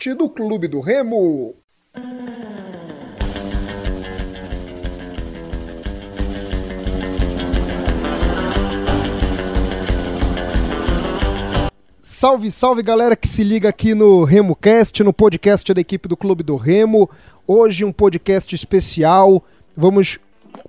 podcast do Clube do Remo. Salve, salve galera que se liga aqui no RemoCast, no podcast da equipe do Clube do Remo. Hoje um podcast especial. Vamos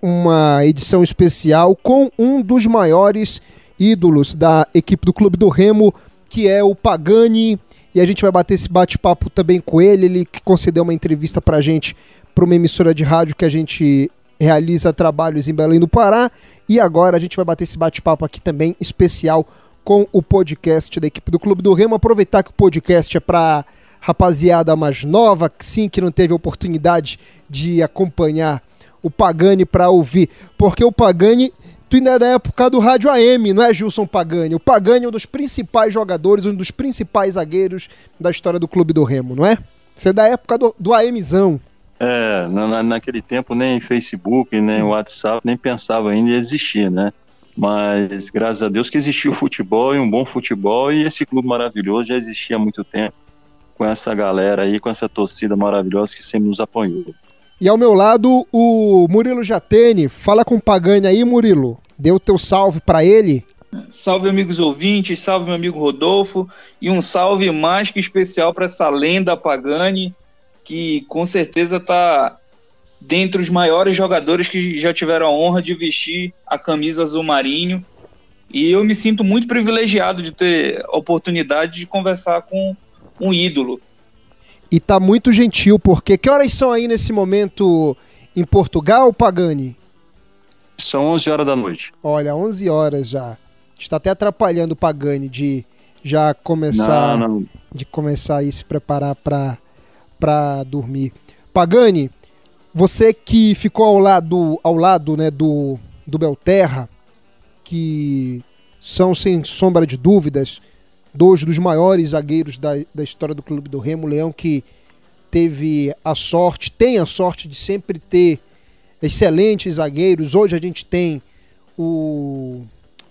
uma edição especial com um dos maiores ídolos da equipe do Clube do Remo, que é o Pagani. E a gente vai bater esse bate-papo também com ele. Ele que concedeu uma entrevista pra gente para uma emissora de rádio que a gente realiza trabalhos em Belém do Pará. E agora a gente vai bater esse bate-papo aqui também especial com o podcast da equipe do Clube do Remo. Aproveitar que o podcast é para rapaziada mais nova, que sim, que não teve oportunidade de acompanhar o Pagani para ouvir, porque o Pagani tu ainda é da época do rádio AM, não é Gilson Pagani? O Pagani é um dos principais jogadores, um dos principais zagueiros da história do Clube do Remo, não é? Você é da época do, do AMzão. É, na, naquele tempo nem Facebook, nem WhatsApp, nem pensava ainda em existir, né? Mas graças a Deus que existiu o futebol e um bom futebol e esse clube maravilhoso já existia há muito tempo com essa galera aí, com essa torcida maravilhosa que sempre nos apoiou. E ao meu lado, o Murilo Jatene. Fala com o Pagani aí, Murilo. Dê o teu salve para ele. Salve, amigos ouvintes, salve, meu amigo Rodolfo, e um salve mais que especial para essa lenda Pagani, que com certeza está dentre os maiores jogadores que já tiveram a honra de vestir a camisa azul marinho. E eu me sinto muito privilegiado de ter a oportunidade de conversar com um ídolo e tá muito gentil, porque que horas são aí nesse momento em Portugal, Pagani? São 11 horas da noite. Olha, 11 horas já. Está até atrapalhando o Pagani de já começar não, não. de começar a se preparar para para dormir. Pagani, você que ficou ao lado ao lado, né, do do Belterra, que são sem sombra de dúvidas dois dos maiores zagueiros da, da história do Clube do Remo, Leão que teve a sorte, tem a sorte de sempre ter excelentes zagueiros. Hoje a gente tem o,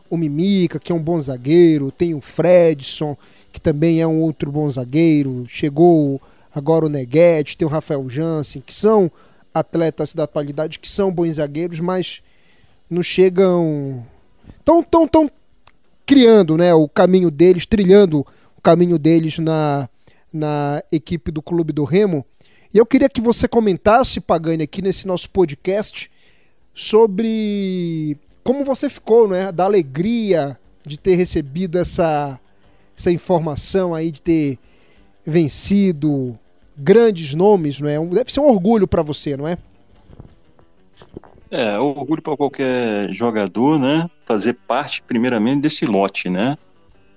o Mimica, que é um bom zagueiro, tem o Fredson, que também é um outro bom zagueiro. Chegou agora o Neguete, tem o Rafael Jansen, que são atletas da atualidade que são bons zagueiros, mas não chegam tão tão tão criando né, o caminho deles, trilhando o caminho deles na, na equipe do Clube do Remo. E eu queria que você comentasse, Pagani, aqui nesse nosso podcast, sobre como você ficou, né? Da alegria de ter recebido essa, essa informação aí, de ter vencido grandes nomes, não é? Deve ser um orgulho para você, não é? É, orgulho para qualquer jogador, né? Fazer parte, primeiramente, desse lote, né?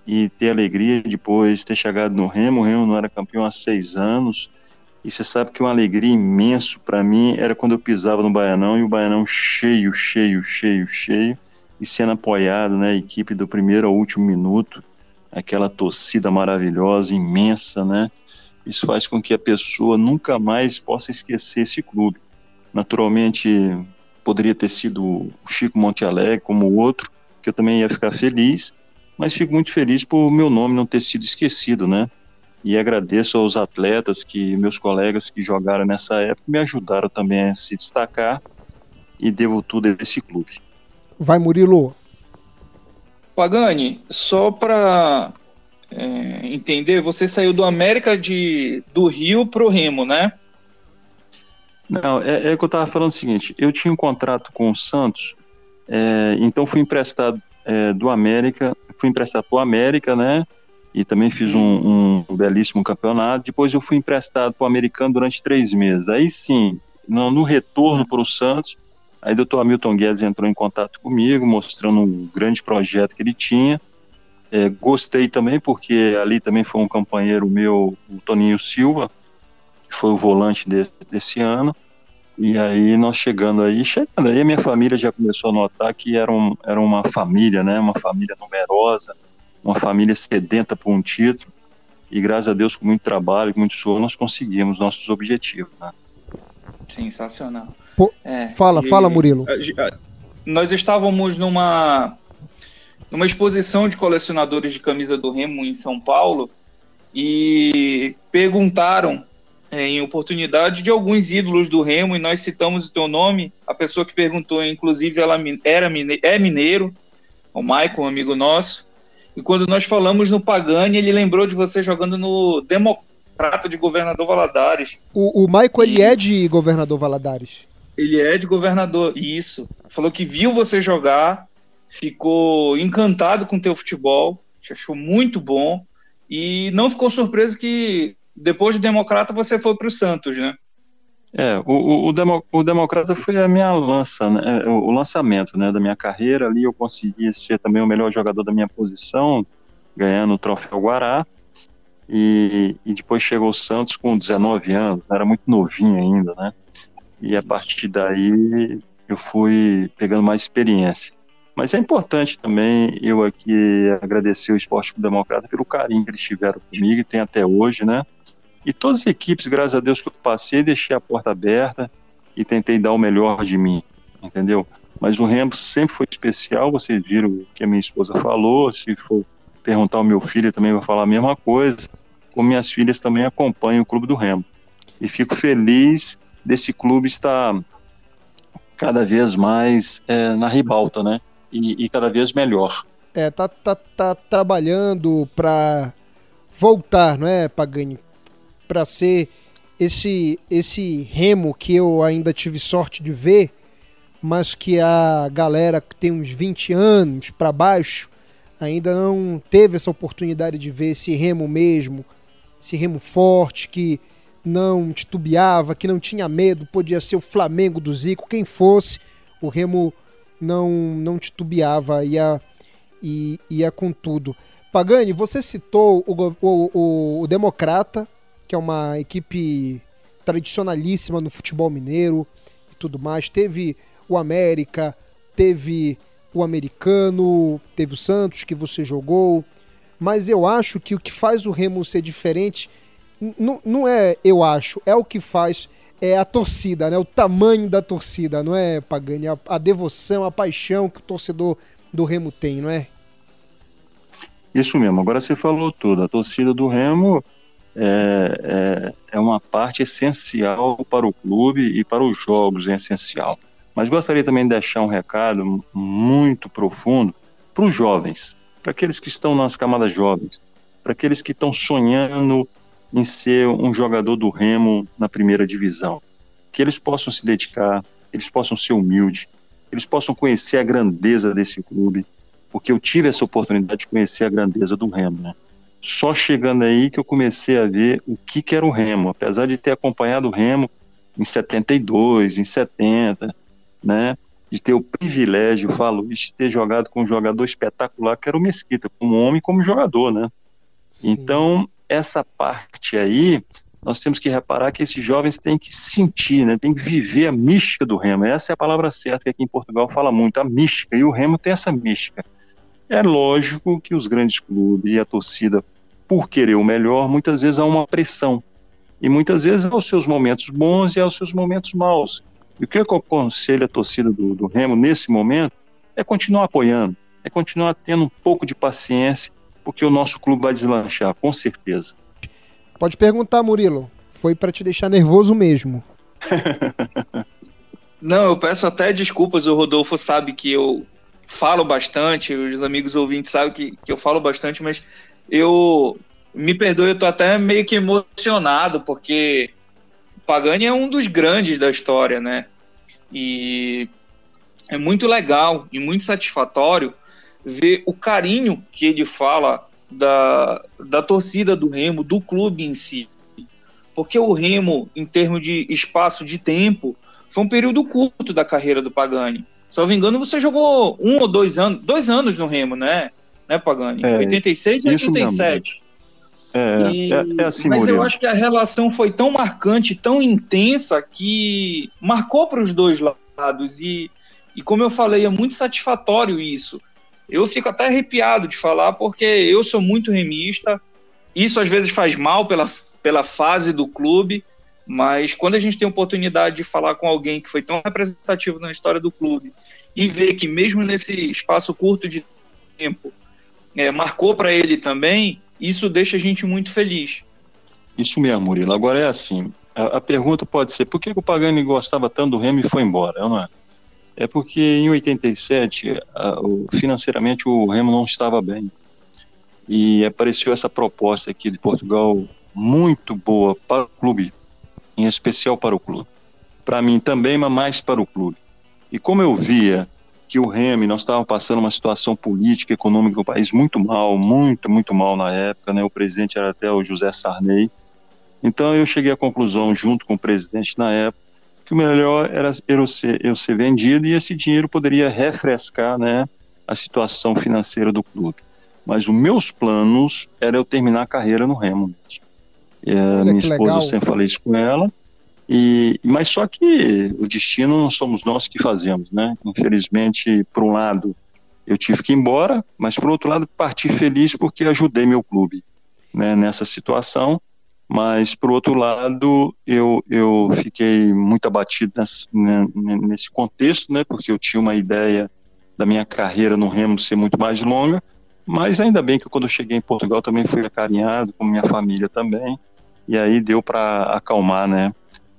E ter alegria depois ter chegado no Remo. O Remo não era campeão há seis anos. E você sabe que uma alegria imenso para mim era quando eu pisava no Baianão e o Baianão cheio, cheio, cheio, cheio. E sendo apoiado, né? Equipe do primeiro ao último minuto. Aquela torcida maravilhosa, imensa, né? Isso faz com que a pessoa nunca mais possa esquecer esse clube. Naturalmente, poderia ter sido o Chico Monte Alegre como o outro, que eu também ia ficar feliz, mas fico muito feliz por meu nome não ter sido esquecido, né? E agradeço aos atletas que meus colegas que jogaram nessa época me ajudaram também a se destacar e devo tudo a esse clube. Vai Murilo. Pagani, só para é, entender, você saiu do América de do Rio pro Remo, né? Não, é, é que eu estava falando o seguinte: eu tinha um contrato com o Santos, é, então fui emprestado é, do América, fui emprestado para o América, né? E também fiz um, um, belíssimo campeonato. Depois eu fui emprestado para o Americano durante três meses. Aí sim, no, no retorno para o Santos, aí o doutor Hamilton Guedes entrou em contato comigo, mostrando um grande projeto que ele tinha. É, gostei também, porque ali também foi um companheiro meu, o Toninho Silva, que foi o volante de, desse ano. E aí nós chegando aí, chegando aí, a minha família já começou a notar que era, um, era uma família, né? Uma família numerosa, uma família sedenta por um título. E graças a Deus, com muito trabalho, com muito suor, nós conseguimos nossos objetivos, né? Sensacional. Pô, é, fala, fala, Murilo. Nós estávamos numa numa exposição de colecionadores de camisa do Remo em São Paulo e perguntaram é, em oportunidade de alguns ídolos do Remo e nós citamos o teu nome. A pessoa que perguntou, inclusive, ela era é mineiro, o Michael, um amigo nosso. E quando nós falamos no Pagani, ele lembrou de você jogando no Democrata de Governador Valadares. O, o Michael, e... ele é de Governador Valadares? Ele é de Governador, isso. Falou que viu você jogar ficou encantado com o teu futebol, te achou muito bom e não ficou surpreso que depois do Democrata você foi para o Santos, né? É, o, o, o, Demo, o, Democrata foi a minha lança, né, o, o, lançamento né, da minha carreira. Ali eu consegui ser também o melhor jogador da minha posição, ganhando o troféu Guará. E, e depois chegou o Santos com 19 anos, era muito novinho ainda, né? E a partir daí eu fui pegando mais experiência. Mas é importante também eu aqui agradecer o Esporte Democrata pelo carinho que eles tiveram comigo e tem até hoje, né? E todas as equipes, graças a Deus que eu passei, deixei a porta aberta e tentei dar o melhor de mim, entendeu? Mas o Remo sempre foi especial, vocês viram o que a minha esposa falou, se for perguntar ao meu filho também vai falar a mesma coisa, como minhas filhas também acompanham o Clube do Remo. E fico feliz desse clube estar cada vez mais é, na ribalta, né? e, e cada vez melhor. É, tá, tá, tá trabalhando para voltar, não é, Pagani? Para ser esse, esse remo que eu ainda tive sorte de ver, mas que a galera que tem uns 20 anos para baixo ainda não teve essa oportunidade de ver esse remo mesmo, esse remo forte que não titubeava, que não tinha medo, podia ser o Flamengo do Zico, quem fosse, o remo não, não titubeava, ia, ia, ia com tudo. Pagani, você citou o, o, o, Democrata, que é uma equipe tradicionalíssima no futebol mineiro e tudo mais. Teve o América, teve o Americano, teve o Santos, que você jogou. Mas eu acho que o que faz o Remo ser diferente não é eu acho, é o que faz é a torcida, né? O tamanho da torcida, não é, Pagani? A, a devoção, a paixão que o torcedor do Remo tem, não é? Isso mesmo, agora você falou tudo. A torcida do Remo é, é, é, uma parte essencial para o clube e para os jogos, é essencial. Mas gostaria também de deixar um recado muito profundo para os jovens, para aqueles que estão nas camadas jovens, para aqueles que estão sonhando em ser um jogador do Remo na primeira divisão. Que eles possam se dedicar, eles possam ser humildes, eles possam conhecer a grandeza desse clube, porque eu tive essa oportunidade de conhecer a grandeza do Remo, né? Só chegando aí que eu comecei a ver o que, que era o Remo, apesar de ter acompanhado o Remo em 72, em 70, né? De ter o privilégio, falo, de ter jogado com um jogador espetacular que era o Mesquita, como homem como jogador, né? Sim. Então, essa parte aí, nós temos que reparar que esses jovens têm que sentir, né, têm que viver a mística do remo. Essa é a palavra certa que aqui em Portugal fala muito, a mística, e o remo tem essa mística. É lógico que os grandes clubes e a torcida, por querer o melhor, muitas vezes há uma pressão. E muitas vezes há os seus momentos bons e há os seus momentos maus. E o que eu aconselho a torcida do, do Remo nesse momento é continuar apoiando, é continuar tendo um pouco de paciência porque o nosso clube vai deslanchar, com certeza. Pode perguntar, Murilo. Foi para te deixar nervoso mesmo. Não, eu peço até desculpas. O Rodolfo sabe que eu falo bastante, os amigos ouvintes sabem que, que eu falo bastante, mas eu me perdoe, eu tô até meio que emocionado, porque Pagani é um dos grandes da história, né? E é muito legal e muito satisfatório ver o carinho que ele fala da, da torcida do Remo, do clube em si. Porque o Remo, em termos de espaço de tempo, foi um período curto da carreira do Pagani. Se eu não me engano, você jogou um ou dois anos, dois anos no Remo, né? Né, Pagani? É, 86 e 87. É, e, é, é assim, mas Murilo. eu acho que a relação foi tão marcante, tão intensa, que marcou para os dois lados. E, e como eu falei, é muito satisfatório isso eu fico até arrepiado de falar, porque eu sou muito remista. Isso às vezes faz mal pela, pela fase do clube, mas quando a gente tem a oportunidade de falar com alguém que foi tão representativo na história do clube e ver que mesmo nesse espaço curto de tempo é, marcou para ele também, isso deixa a gente muito feliz. Isso mesmo, Murilo. Agora é assim, a, a pergunta pode ser, por que o Pagani gostava tanto do Remo e foi embora? Não é? É porque em 87, a, o, financeiramente, o Remo não estava bem. E apareceu essa proposta aqui de Portugal muito boa para o clube, em especial para o clube. Para mim também, mas mais para o clube. E como eu via que o Remo, nós estávamos passando uma situação política, econômica do país muito mal, muito, muito mal na época, né? O presidente era até o José Sarney. Então eu cheguei à conclusão, junto com o presidente na época, que o melhor era eu ser, eu ser vendido e esse dinheiro poderia refrescar né, a situação financeira do clube. Mas os meus planos era eu terminar a carreira no Remo. E, a minha esposa, legal. eu sempre falei isso com ela. E, mas só que o destino não somos nós que fazemos, né? Infelizmente, por um lado, eu tive que ir embora, mas por outro lado, parti feliz porque ajudei meu clube né, nessa situação. Mas por outro lado eu, eu fiquei muito abatido nesse, né, nesse contexto, né, porque eu tinha uma ideia da minha carreira no Remo ser muito mais longa, mas ainda bem que quando eu cheguei em Portugal também fui acarinhado, com minha família também, e aí deu para acalmar, né,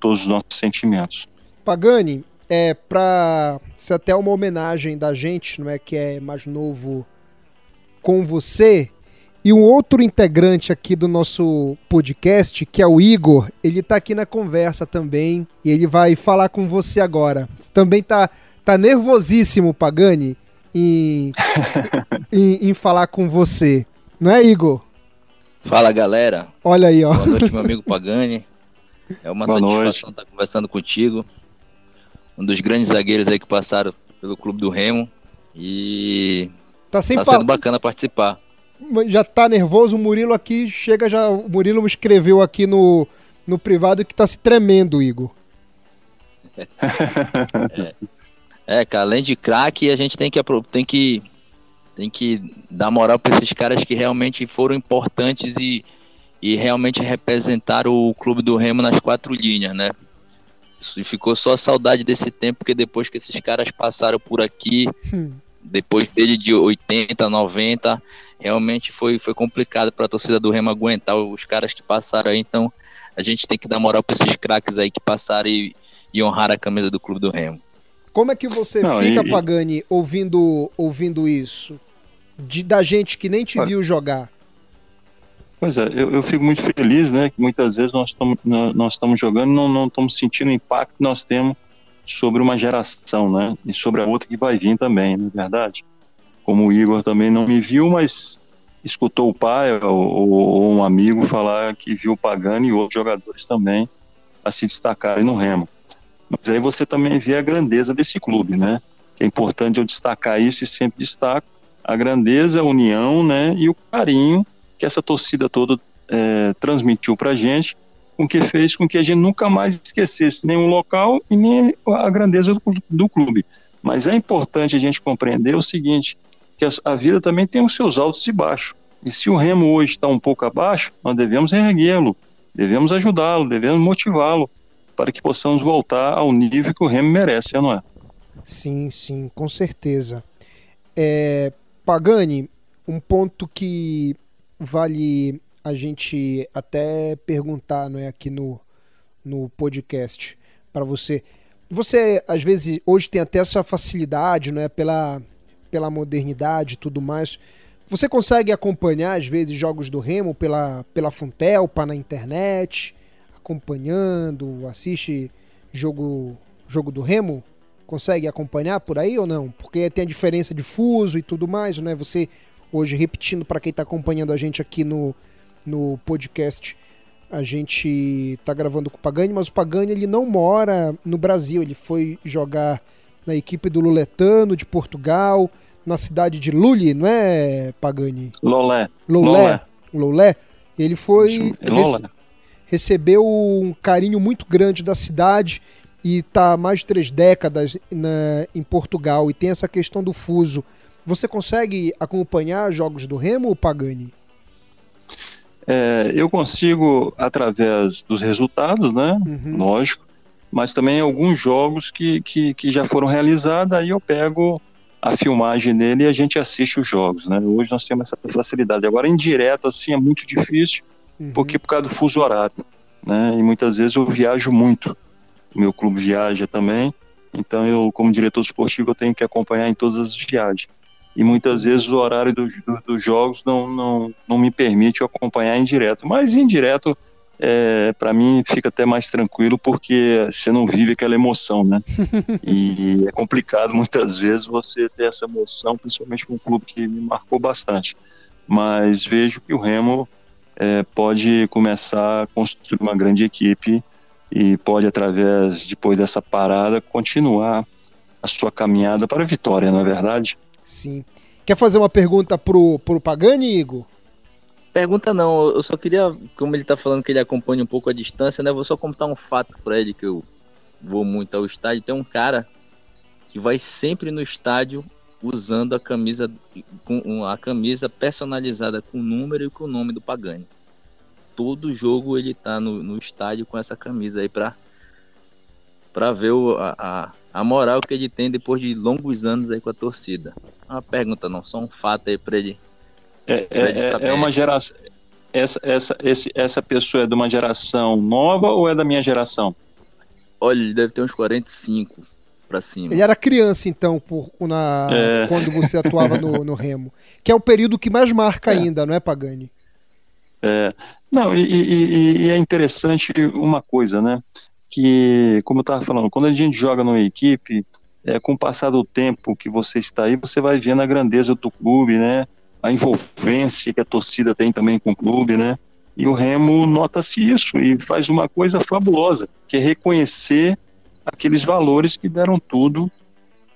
todos os nossos sentimentos. Pagani, é para ser até uma homenagem da gente, não é que é mais novo com você, e um outro integrante aqui do nosso podcast, que é o Igor, ele tá aqui na conversa também e ele vai falar com você agora. Também tá, tá nervosíssimo, Pagani, em, em, em falar com você. Não é, Igor? Fala, galera. Olha aí, ó. Boa noite, meu amigo Pagani. É uma Boa satisfação noite. estar conversando contigo. Um dos grandes zagueiros aí que passaram pelo Clube do Remo. E tá, sem tá sendo bacana participar já tá nervoso, o Murilo aqui chega já. O Murilo me escreveu aqui no, no privado que tá se tremendo, Igor. é. é, cara, além de craque, a gente tem que, tem que tem que dar moral para esses caras que realmente foram importantes e, e realmente representaram o clube do Remo nas quatro linhas, né? E ficou só a saudade desse tempo, porque depois que esses caras passaram por aqui, hum. depois dele de 80, 90, realmente foi, foi complicado para a torcida do Remo aguentar os caras que passaram aí. Então a gente tem que dar moral para esses craques aí que passaram e, e honrar a camisa do clube do Remo. Como é que você Não, fica, e... Pagani, ouvindo, ouvindo isso? De, da gente que nem te viu jogar. Pois é, eu, eu, fico muito feliz, né? Que muitas vezes nós estamos nós estamos jogando não não estamos sentindo o impacto que nós temos sobre uma geração, né? E sobre a outra que vai vir também, não é verdade? como o Igor também não me viu, mas escutou o pai ou, ou um amigo falar que viu o Pagani e outros jogadores também a se destacarem no Remo. Mas aí você também vê a grandeza desse clube, né? É importante eu destacar isso e sempre destaco a grandeza, a união, né? E o carinho que essa torcida toda é, transmitiu para a gente, com que fez com que a gente nunca mais esquecesse nem o local e nem a grandeza do, do clube. Mas é importante a gente compreender o seguinte: que a, vida também tem os seus altos e baixos. E se o remo hoje está um pouco abaixo, nós devemos erguê-lo, devemos ajudá-lo, devemos motivá-lo para que possamos voltar ao nível que o remo merece, não é? Sim, sim, com certeza. É, Pagani, um ponto que vale a gente até perguntar, não é, aqui no, no podcast para você. Você às vezes hoje tem até essa facilidade, não é, pela pela modernidade e tudo mais. Você consegue acompanhar, às vezes, jogos do Remo pela, pela Funtelpa na internet, acompanhando, assiste jogo, jogo do Remo? Consegue acompanhar por aí ou não? Porque tem a diferença de fuso e tudo mais, né? Você, hoje, repetindo para quem está acompanhando a gente aqui no, no podcast, a gente está gravando com o Pagani, mas o Pagani ele não mora no Brasil, ele foi jogar na equipe do Luletano de Portugal, na cidade de Lully, não é, Pagani? Lolé. Lolé. Lolé. Ele foi. Rece recebeu um carinho muito grande da cidade e está há mais de três décadas na, em Portugal e tem essa questão do fuso. Você consegue acompanhar jogos do Remo, Pagani? É, eu consigo através dos resultados, né? Uhum. Lógico mas também alguns jogos que, que, que já foram realizados, aí eu pego a filmagem dele e a gente assiste os jogos, né? Hoje nós temos essa facilidade. Agora, em direto, assim, é muito difícil, uhum. porque por causa do fuso horário, né? E muitas vezes eu viajo muito. O meu clube viaja também, então eu, como diretor esportivo, eu tenho que acompanhar em todas as viagens. E muitas vezes o horário do, do, dos jogos não, não, não me permite acompanhar em direto. Mas em direto é, para mim fica até mais tranquilo porque você não vive aquela emoção, né? e é complicado muitas vezes você ter essa emoção, principalmente com um clube que me marcou bastante. Mas vejo que o Remo é, pode começar a construir uma grande equipe e pode, através, depois dessa parada, continuar a sua caminhada para a vitória, não é verdade? Sim. Quer fazer uma pergunta pro, pro Pagani, Igor? Pergunta não, eu só queria, como ele tá falando que ele acompanha um pouco a distância, né? Vou só contar um fato para ele que eu vou muito ao estádio. Tem um cara que vai sempre no estádio usando a camisa com a camisa personalizada com o número e com o nome do Pagani. Todo jogo ele tá no, no estádio com essa camisa aí para para ver o, a, a moral que ele tem depois de longos anos aí com a torcida. Uma pergunta não, só um fato aí para ele é, é, é, é uma geração. Essa, essa, esse, essa pessoa é de uma geração nova ou é da minha geração? Olha, ele deve ter uns 45 para cima. Ele era criança, então, por, na, é... quando você atuava no, no, Remo. Que é o período que mais marca é. ainda, não é, Pagani? É. Não, e, e, e, é interessante uma coisa, né? Que, como eu estava falando, quando a gente joga numa equipe, é, com o passar do tempo que você está aí, você vai vendo a grandeza do clube, né? a envolvência que a torcida tem também com o clube, né? E o Remo nota-se isso e faz uma coisa fabulosa, que é reconhecer aqueles valores que deram tudo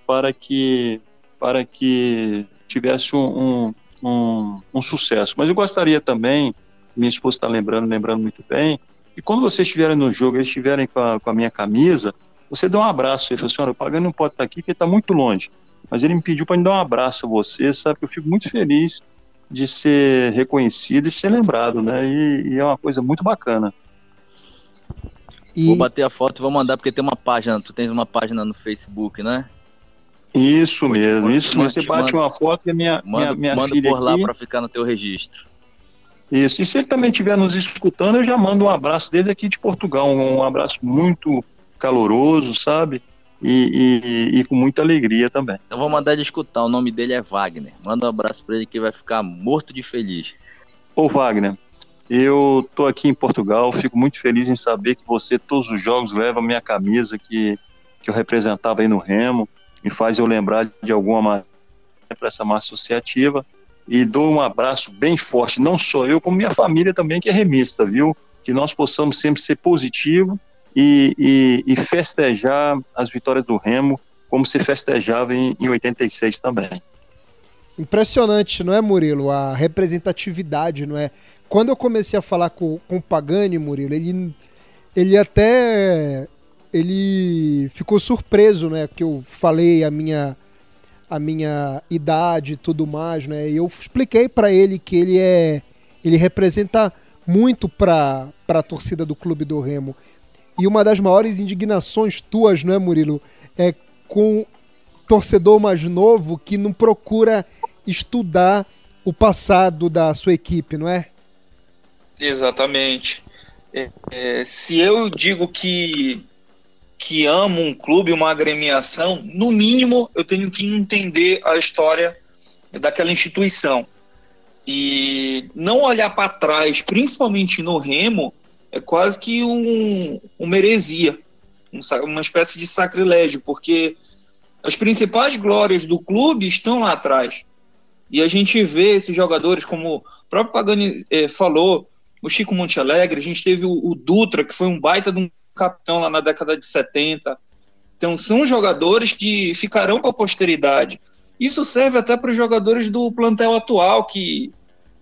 para que para que tivesse um, um, um sucesso. Mas eu gostaria também, minha esposa está lembrando, lembrando muito bem, que quando vocês estiverem no jogo, eles estiverem com a, com a minha camisa, você dá um abraço. Ele falou assim: olha, o Pagano não pode estar aqui porque está muito longe mas ele me pediu para me dar um abraço a você, sabe? Eu fico muito feliz de ser reconhecido e ser lembrado, né? E, e é uma coisa muito bacana. E... Vou bater a foto e vou mandar porque tem uma página, tu tens uma página no Facebook, né? Isso mesmo, isso mesmo. Você bate uma foto e a minha, manda, minha, minha filha por lá para ficar no teu registro. Isso, e se ele também estiver nos escutando, eu já mando um abraço dele aqui de Portugal, um abraço muito caloroso, sabe? e, e, e, com muita alegria também. Eu vou mandar ele escutar, o nome dele é Wagner. Manda um abraço para ele que vai ficar morto de feliz. Ô Wagner, eu tô aqui em Portugal, fico muito feliz em saber que você todos os jogos leva a minha camisa que, que eu representava aí no Remo, me faz eu lembrar de alguma maneira para essa massa associativa e dou um abraço bem forte, não só eu, como minha família também que é remista, viu? Que nós possamos sempre ser positivo e, e, e festejar as vitórias do Remo como se festejava em, em 86 também. Impressionante, não é, Murilo? A representatividade, não é? Quando eu comecei a falar com, com o Pagani, Murilo, ele, ele até ele ficou surpreso, né? Que eu falei a minha a minha idade e tudo mais, né? E eu expliquei para ele que ele é ele representa muito para a torcida do Clube do Remo. E uma das maiores indignações tuas, não é, Murilo? É com torcedor mais novo que não procura estudar o passado da sua equipe, não é? Exatamente. É, é, se eu digo que que amo um clube, uma agremiação, no mínimo eu tenho que entender a história daquela instituição e não olhar para trás, principalmente no Remo, é quase que um, uma heresia, um, uma espécie de sacrilégio, porque as principais glórias do clube estão lá atrás. E a gente vê esses jogadores, como o próprio Pagani eh, falou, o Chico Montealegre, a gente teve o, o, Dutra, que foi um baita de um capitão lá na década de 70. Então, são jogadores que ficarão para a posteridade. Isso serve até para os jogadores do plantel atual, que,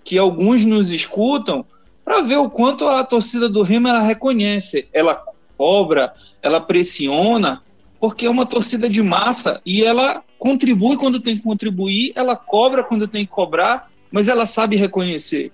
que alguns nos escutam, para ver o quanto a torcida do Remo ela reconhece, ela cobra, ela pressiona, porque é uma torcida de massa e ela contribui quando tem que contribuir, ela cobra quando tem que cobrar, mas ela sabe reconhecer.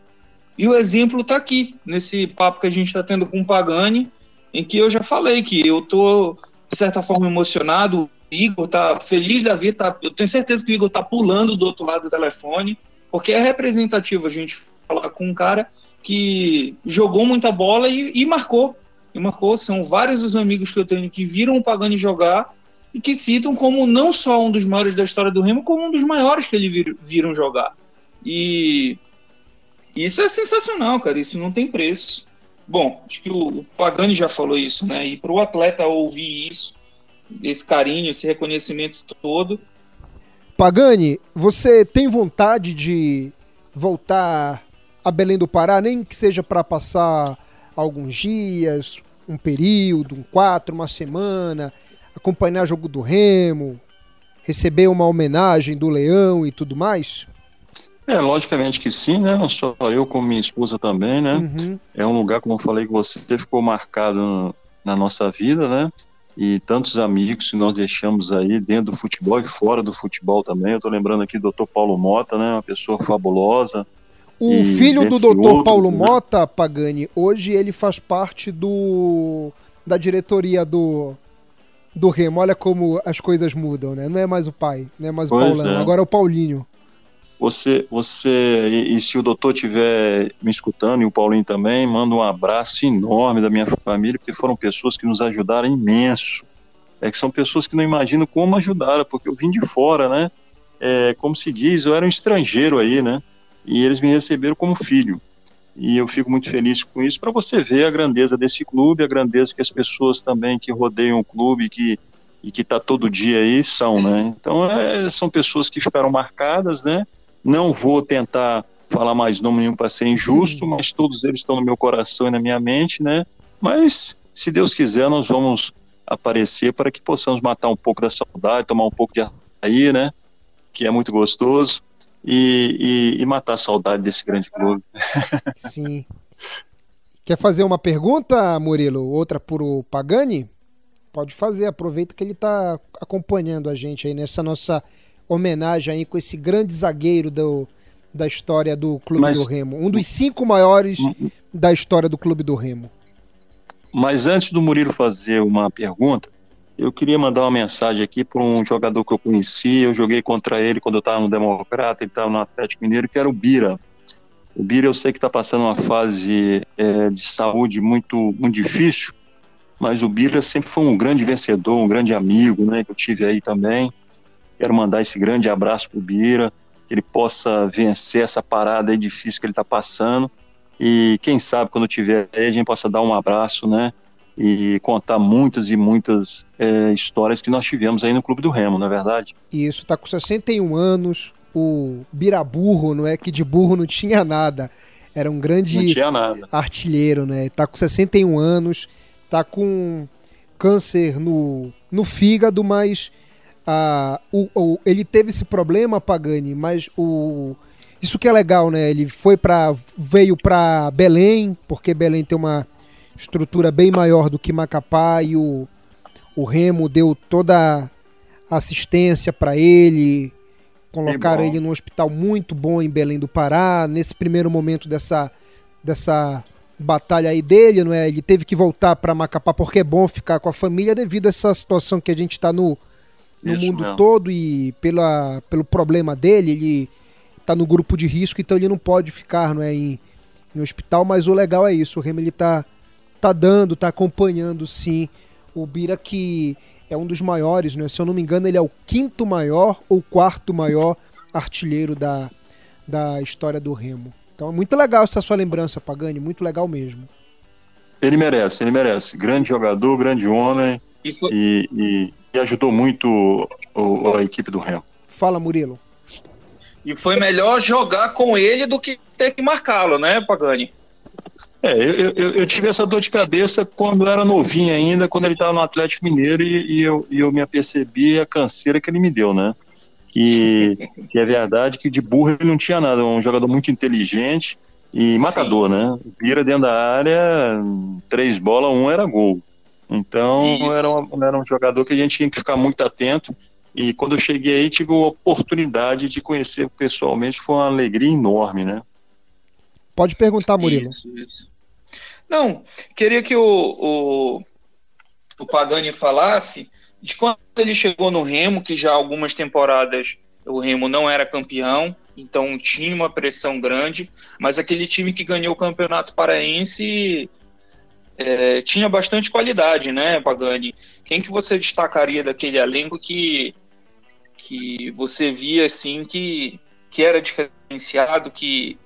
E o exemplo está aqui, nesse papo que a gente está tendo com o Pagani, em que eu já falei que eu estou, de certa forma, emocionado. Igor tá feliz da vida, tá, eu tenho certeza que o Igor tá pulando do outro lado do telefone, porque é representativo a gente falar com um cara que jogou muita bola e, e marcou. E marcou. São vários os amigos que eu tenho que viram o Pagani jogar e que citam como não só um dos maiores da história do Remo, como um dos maiores que ele vir, viram jogar. E isso é sensacional, cara. Isso não tem preço. Bom, acho que o Pagani já falou isso, né? E para o atleta ouvir isso, esse carinho, esse reconhecimento todo. Pagani, você tem vontade de voltar a Belém do Pará, nem que seja para passar alguns dias, um período, um quatro, uma semana, acompanhar jogo do Remo, receber uma homenagem do Leão e tudo mais? É, logicamente que sim, né? Não só eu, como minha esposa também, né? Uhum. É um lugar, como eu falei com você, que ficou marcado na nossa vida, né? E tantos amigos que nós deixamos aí dentro do futebol e fora do futebol também. Eu tô lembrando aqui do Dr. Paulo Mota, né? Uma pessoa fabulosa. O filho do Dr. Paulo né? Mota, Pagani, hoje ele faz parte do da diretoria do do Remo. Olha como as coisas mudam, né? Não é mais o pai, não é mais o Paulano, é. agora é o Paulinho. Você, você e, e, se o doutor estiver me escutando e o Paulinho também, manda um abraço enorme da minha família, porque foram pessoas que nos ajudaram imenso. É que são pessoas que não imaginam como ajudaram, porque eu vim de fora, né? É, como se diz, eu era um estrangeiro aí, né? E eles me receberam como filho. E eu fico muito feliz com isso, para você ver a grandeza desse clube, a grandeza que as pessoas também que rodeiam o clube, que e que está todo dia aí são, né? Então é, são pessoas que ficaram marcadas, né? Não vou tentar falar mais nome nenhum para ser injusto, mas todos eles estão no meu coração e na minha mente, né? Mas, se Deus quiser, nós vamos aparecer para que possamos matar um pouco da saudade, tomar um pouco de açaí, né? Que é muito gostoso, e, e, e matar a saudade desse grande clube. Sim. Quer fazer uma pergunta, Murilo? Outra para o Pagani? Pode fazer, aproveita que ele está acompanhando a gente aí nessa nossa homenagem aí com esse grande zagueiro do, da história do Clube mas, do Remo. Um dos cinco maiores hum, da história do Clube do Remo. Mas antes do Murilo fazer uma pergunta, eu queria mandar uma mensagem aqui para um jogador que eu conheci. Eu joguei contra ele quando eu estava no Democrata, ele estava no Atlético Mineiro, que era o Bira. O Bira eu sei que está passando uma fase é, de saúde muito, muito difícil, mas o Bira sempre foi um grande vencedor, um grande amigo, né, que eu tive aí também. Quero mandar esse grande abraço pro Bira, que ele possa vencer essa parada difícil que ele está passando. E quem sabe quando tiver aí a gente possa dar um abraço, né? E contar muitas e muitas é, histórias que nós tivemos aí no Clube do Remo, não é verdade? Isso, tá com 61 anos, o Biraburro, não é? Que de burro não tinha nada. Era um grande artilheiro, né? Tá com 61 anos, tá com câncer no, no fígado, mas a, o, o, ele teve esse problema, Pagani, mas o isso que é legal, né? Ele foi para veio para Belém, porque Belém tem uma estrutura bem maior do que Macapá e o, o Remo deu toda a assistência para ele, colocaram ele num hospital muito bom em Belém do Pará. Nesse primeiro momento dessa dessa batalha aí dele, não é? Ele teve que voltar para Macapá porque é bom ficar com a família devido a essa situação que a gente está no no Isso mundo mesmo. todo e pela, pelo problema dele, ele tá no grupo de risco, então ele não pode ficar não é, em, em hospital, mas o legal é isso, o Remo ele tá, tá dando, tá acompanhando sim o Bira que é um dos maiores, né? se eu não me engano ele é o quinto maior ou quarto maior artilheiro da, da história do Remo. Então é muito legal essa sua lembrança, Pagani, muito legal mesmo. Ele merece, ele merece. Grande jogador, grande homem. Foi... e e ajudou muito o, a equipe do Remo. Fala, Murilo. E foi melhor jogar com ele do que ter que marcá-lo, né, Pagani? É, eu, eu, eu, tive essa dor de cabeça quando era novinho ainda, quando ele estava no Atlético Mineiro e, e, eu, e eu me apercebi a canseira que ele me deu, né? Que, que é verdade que de burro ele não tinha nada, um jogador muito inteligente e matador, Sim. né? Vira dentro da área, três bolas, um era gol. Então era, uma, era um jogador que a gente tinha que ficar muito atento. E quando eu cheguei aí, tive a oportunidade de conhecer pessoalmente, foi uma alegria enorme, né? Pode perguntar, Murilo. Isso, isso. Não, queria que o, o, o Pagani falasse de quando ele chegou no Remo, que já algumas temporadas o Remo não era campeão, então tinha uma pressão grande, mas aquele time que ganhou o Campeonato Paraense é, tinha bastante qualidade, né, Pagani? Quem que você destacaria daquele elenco que, que você via assim que, que era diferenciado, que,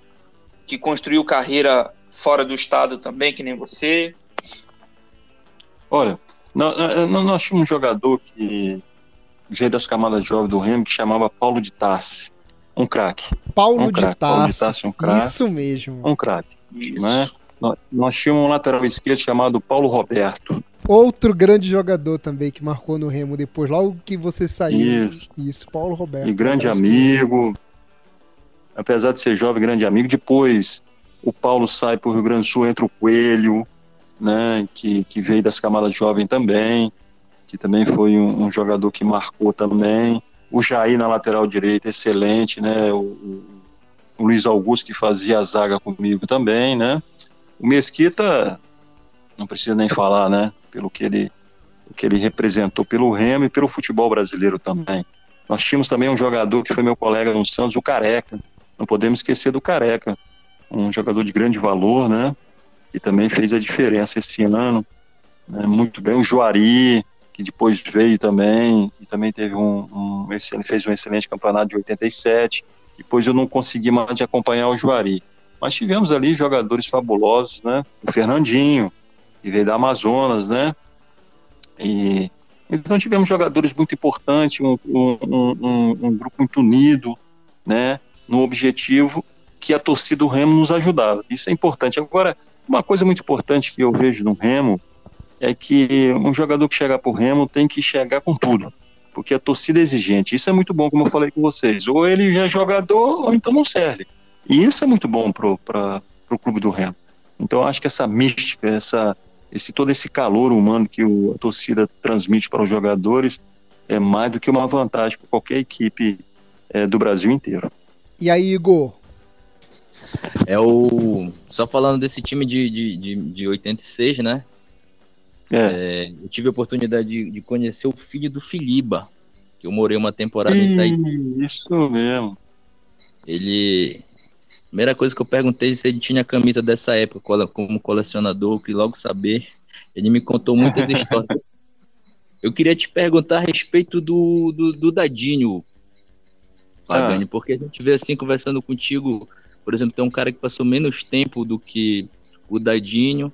que construiu carreira fora do estado também, que nem você? Olha, nós, nós tínhamos um jogador que veio das camadas jovens do Remo que chamava Paulo de Tassi. Um craque. Paulo, um de Paulo de Tassi, um craque. Isso mesmo. Um craque. Né? Nós, tínhamos um lateral esquerdo chamado Paulo Roberto. Outro grande jogador também que marcou no Remo depois, logo que você saiu. Isso, Isso Paulo Roberto. E grande amigo. Apesar de ser jovem, grande amigo. Depois o Paulo sai para o Rio Grande do Sul, entra o Coelho, né, que, que veio das camadas jovens também, que também foi um, um jogador que marcou também. O Jair na lateral direita, excelente, né? O, o Luiz Augusto que fazia a zaga comigo também, né? O Mesquita, não precisa nem falar, né? Pelo que ele, o que ele representou pelo Remo e pelo futebol brasileiro também. Nós tínhamos também um jogador que foi meu colega no Santos, o Careca. Não podemos esquecer do Careca, um jogador de grande valor, né? Que também fez a diferença esse ano. Né? Muito bem, o Juari, que depois veio também e também teve um, um ele fez um excelente campeonato de 87. Depois eu não consegui mais acompanhar o Juari. Mas tivemos ali jogadores fabulosos, né? O Fernandinho, que veio da Amazonas, né? E, então tivemos jogadores muito importantes, um, um, um, um, grupo muito unido, né? No objetivo que a torcida do Remo nos ajudava. Isso é importante. Agora, uma coisa muito importante que eu vejo no Remo é que um jogador que chegar para o Remo tem que chegar com tudo, porque a torcida é exigente. Isso é muito bom, como eu falei com vocês. Ou ele já é jogador, ou então não serve. E isso é muito bom para o clube do Remo. Então acho que essa mística, essa, esse todo esse calor humano que o, a torcida transmite para os jogadores é mais do que uma vantagem para qualquer equipe é, do Brasil inteiro. E aí, Igor? É o. Só falando desse time de, de, de, de 86, né? É. É, eu tive a oportunidade de, de, conhecer o filho do Filiba, que eu morei uma temporada Ih, em Itaí. Isso mesmo. Ele, Primeira coisa que eu perguntei se ele tinha camisa dessa época como colecionador, que logo saber. Ele me contou muitas histórias. Eu queria te perguntar a respeito do, do, do Dadinho, Fagani, ah. porque a gente vê assim, conversando contigo, por exemplo, tem um cara que passou menos tempo do que o Dadinho,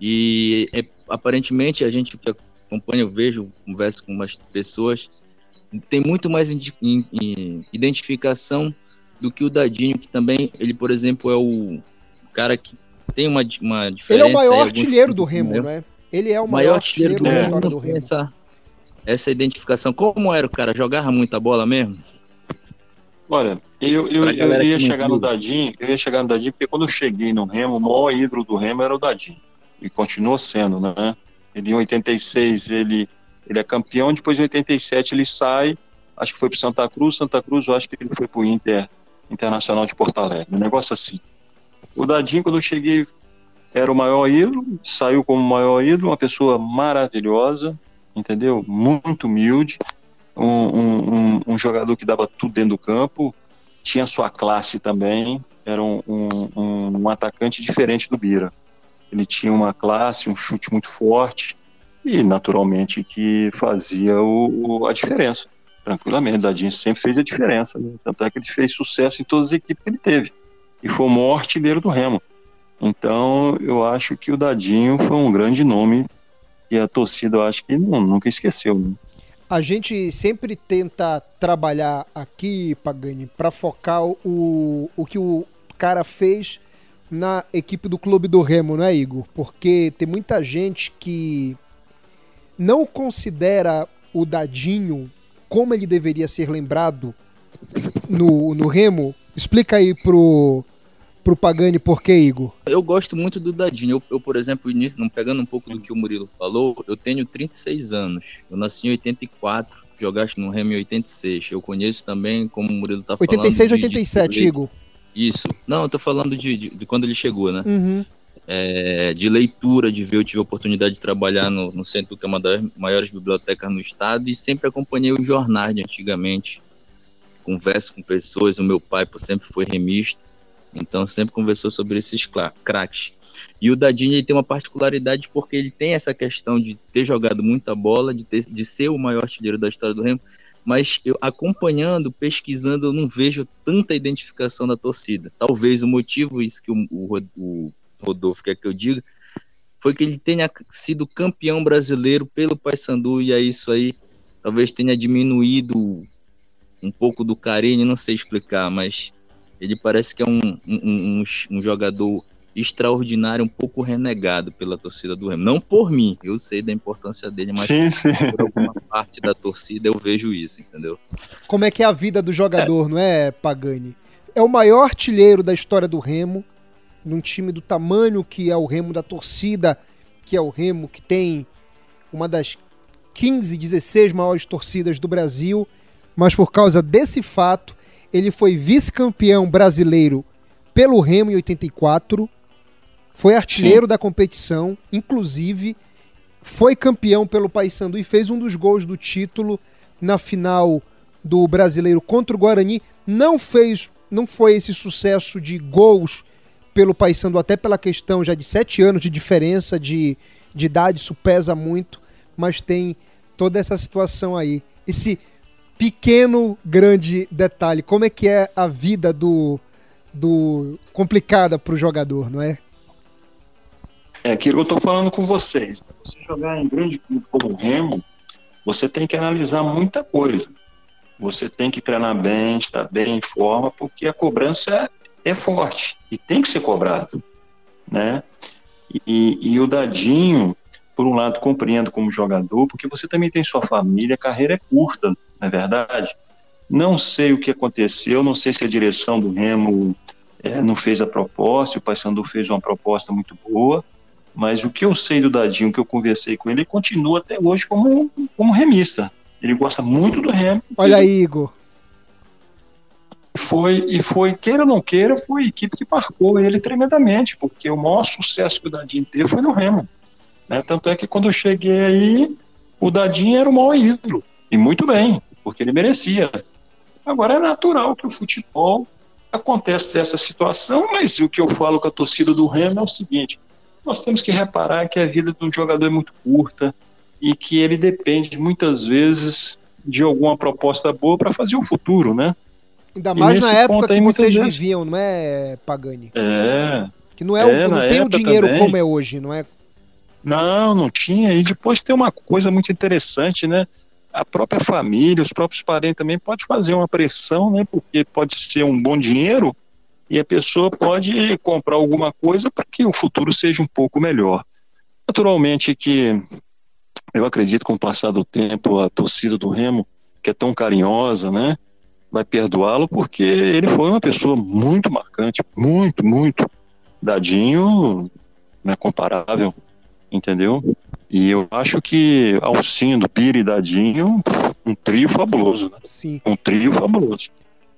e é, aparentemente a gente que acompanha, eu vejo, converso com umas pessoas, tem muito mais in, in, in, identificação do que o Dadinho, que também, ele, por exemplo, é o cara que tem uma, uma diferença. Ele é o maior artilheiro do Remo, não é? Ele é o maior, maior artilheiro, artilheiro da história do Remo. Essa, essa identificação. Como era o cara? Jogava muita bola mesmo? Olha, eu, eu, eu ia chegar no Dadinho, eu ia chegar no Dadinho, porque quando eu cheguei no Remo, o maior ídolo do Remo era o Dadinho. E continuou sendo, né? Ele em 86 ele, ele é campeão, depois em 87 ele sai, acho que foi para Santa Cruz, Santa Cruz eu acho que ele foi para o Inter Internacional de Porto Alegre, um negócio assim. O Dadinho, quando eu cheguei, era o maior ídolo, saiu como o maior ídolo, uma pessoa maravilhosa, entendeu? Muito humilde, um, um, um, jogador que dava tudo dentro do campo, tinha sua classe também, era um, um, atacante diferente do Bira. Ele tinha uma classe, um chute muito forte e, naturalmente, que fazia o, a diferença tranquilamente. Dadinho sempre fez a diferença, né? tanto é que ele fez sucesso em todas as equipes que ele teve e foi o maior artilheiro do Remo. Então, eu acho que o Dadinho foi um grande nome e a torcida, eu acho que não, nunca esqueceu. Né? A gente sempre tenta trabalhar aqui, Pagani, para focar o, o que o cara fez na equipe do Clube do Remo, não é, Igor? Porque tem muita gente que não considera o Dadinho como ele deveria ser lembrado no, no Remo. Explica aí pro, pro Pagani por que, Igor? Eu gosto muito do Dadinho. Eu, eu, por exemplo, pegando um pouco do que o Murilo falou, eu tenho 36 anos. Eu nasci em 84, jogaste no Remo em 86. Eu conheço também, como o Murilo tá 86, falando... 86, 87, Igor. Isso. Não, eu tô falando de, de, de, quando ele chegou, né? Uhum. É, de leitura, de ver. Eu tive a oportunidade de trabalhar no, no Centro, que é uma das maiores bibliotecas no estado, e sempre acompanhei os jornais de antigamente. Converso com pessoas, o meu pai sempre foi remista, então sempre conversou sobre esses craques. E o Dadinho tem uma particularidade porque ele tem essa questão de ter jogado muita bola, de, ter, de ser o maior artilheiro da história do Remo, mas eu acompanhando, pesquisando, eu não vejo tanta identificação da torcida. Talvez o motivo, isso que o, o, o Rodolfo quer que eu diga, foi que ele tenha sido campeão brasileiro pelo Paysandu e aí isso aí talvez tenha diminuído um pouco do carinho, não sei explicar, mas ele parece que é um, um, um, um jogador extraordinário, um pouco renegado pela torcida do Remo. Não por mim, eu sei da importância dele, mas sim, sim. por alguma parte da torcida eu vejo isso, entendeu? Como é que é a vida do jogador, é. não é, Pagani? É o maior artilheiro da história do Remo, num time do tamanho que é o Remo, da torcida que é o Remo, que tem uma das 15, 16 maiores torcidas do Brasil, mas por causa desse fato, ele foi vice-campeão brasileiro pelo Remo em 84, foi artilheiro Sim. da competição, inclusive foi campeão pelo Paysandu e fez um dos gols do título na final do Brasileiro contra o Guarani. Não fez, não foi esse sucesso de gols pelo Paysandu, até pela questão já de sete anos de diferença de, de idade, isso pesa muito, mas tem toda essa situação aí. Esse pequeno, grande detalhe, como é que é a vida do, do complicada para o jogador, não é? É aquilo que eu estou falando com vocês. Você jogar em grande clube como o Remo, você tem que analisar muita coisa. Você tem que treinar bem, estar bem em forma, porque a cobrança é, forte e tem que ser cobrado, né? E, e, o Dadinho, por um lado, compreendo como jogador, porque você também tem sua família, a carreira é curta, não é verdade? Não sei o que aconteceu, não sei se a direção do Remo é, não fez a proposta, o Paysandu fez uma proposta muito boa, mas o que eu sei do Dadinho, que eu conversei com ele, ele continua até hoje como, como remista. Ele gosta muito do Remo. Olha aí, Igor. Foi, e foi, queira ou não queira, foi a equipe que marcou ele tremendamente, porque o maior sucesso que o Dadinho teve foi no Remo. Né? Tanto é que quando eu cheguei aí, o Dadinho era o maior ídolo. E muito bem, porque ele merecia. Agora é natural que o futebol acontece dessa situação, mas o que eu falo com a torcida do Remo é o seguinte: nós temos que reparar que a vida de um jogador é muito curta e que ele depende muitas vezes de alguma proposta boa para fazer o futuro, né? Ainda mais na época que vocês vezes... viviam, não é, Pagani? É. Que não é, é não tem o dinheiro também. como é hoje, não é? Não, não tinha. E depois tem uma coisa muito interessante, né? A própria família, os próprios parentes também pode fazer uma pressão, né? Porque pode ser um bom dinheiro, e a pessoa pode comprar alguma coisa para que o futuro seja um pouco melhor. Naturalmente que eu acredito com o passar do tempo a torcida do Remo, que é tão carinhosa, né, vai perdoá-lo porque ele foi uma pessoa muito marcante, muito, muito dadinho, né, comparável, entendeu? E eu acho que Alcindo, Pira e Dadinho, um trio fabuloso, né? Sim. Um trio fabuloso.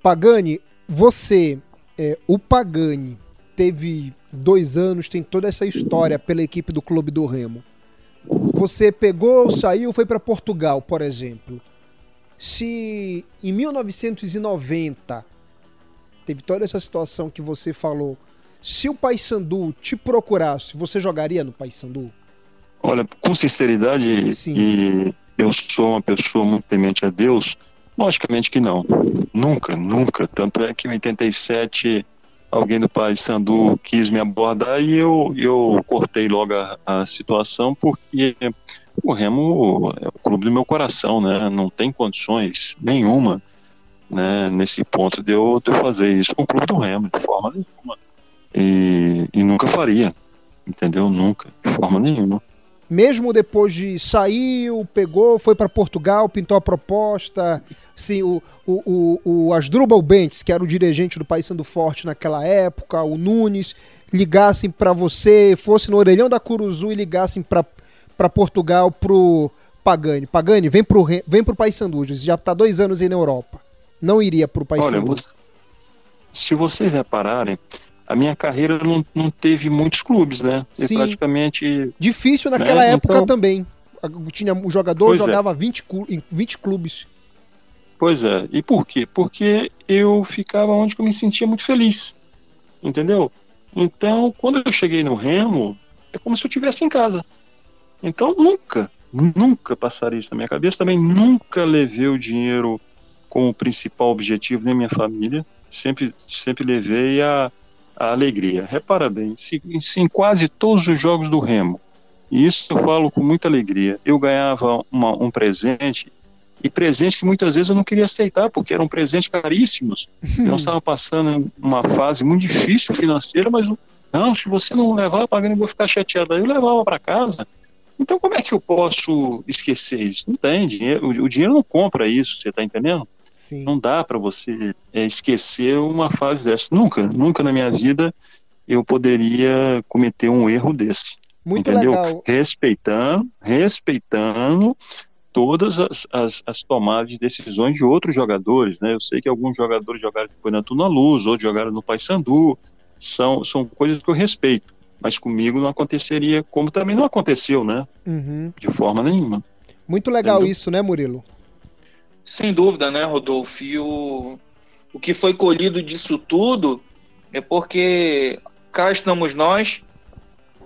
Pagani, você é, o Pagani teve dois anos, tem toda essa história pela equipe do Clube do Remo. Você pegou, saiu, foi para Portugal, por exemplo. Se em 1990 teve toda essa situação que você falou, se o Paysandu te procurasse, você jogaria no Paysandu? Olha, com sinceridade, Sim. e eu sou uma pessoa muito temente a Deus, Logicamente que não. Nunca, nunca. Tanto é que em 87 alguém do Pai Sandu quis me abordar e eu, eu cortei logo a, a, situação porque o Remo é o clube do meu coração, né? Não tem condições nenhuma né, nesse ponto de eu, de eu fazer isso com o clube do Remo, de forma nenhuma. E, e nunca faria, entendeu? Nunca, de forma nenhuma mesmo depois de sair, pegou, foi para Portugal, pintou a proposta. Sim, o, o, o, o Asdrubal Bentes, que era o dirigente do Paysandu Forte naquela época, o Nunes, ligassem para você, fosse no orelhão da Curuzu e ligassem para Portugal pro Pagani. Pagani, vem pro, vem pro Paysandu, já está dois anos aí na Europa. Não iria pro Paysandu. Olha, se vocês repararem, a minha carreira não, não teve muitos clubes, né? Sim. praticamente. Difícil naquela né? época então, também. Tinha, o jogador é. jogava é. 20, em 20 clubes. Pois é. E por quê? Porque eu ficava onde eu me sentia muito feliz. Entendeu? Então, quando eu cheguei no Remo, é como se eu estivesse em casa. Então, nunca, nunca passaria isso na minha cabeça. Também nunca levei o dinheiro como principal objetivo nem minha família. Sempre, sempre levei a, a alegria. Repara bem, se, se em quase todos os jogos do Remo, e isso eu falo com muita alegria, eu ganhava uma, um presente, e presente que muitas vezes eu não queria aceitar, porque eram presentes caríssimos. Eu estava passando uma fase muito difícil financeira, mas não, se você não levar, pagando, eu vou ficar chateado. Aí eu levava para casa. Então, como é que eu posso esquecer isso? Não tem dinheiro, o dinheiro não compra isso, você está entendendo? Sim. Não dá para você é, esquecer uma fase dessa. Nunca, nunca na minha vida eu poderia cometer um erro desse. Muito entendeu? legal. Respeitando, respeitando todas as, as, as, tomadas de decisões de outros jogadores, né? Eu sei que alguns jogadores jogaram depois na Tuna Luz, outros jogaram no Paysandu, são, são coisas que eu respeito, mas comigo não aconteceria, como também não aconteceu, né? Uhum. De forma nenhuma. Muito legal Entendeu? isso, né, Murilo? Sem dúvida, né, Rodolfo? E o, o que foi colhido disso tudo é porque cá estamos nós,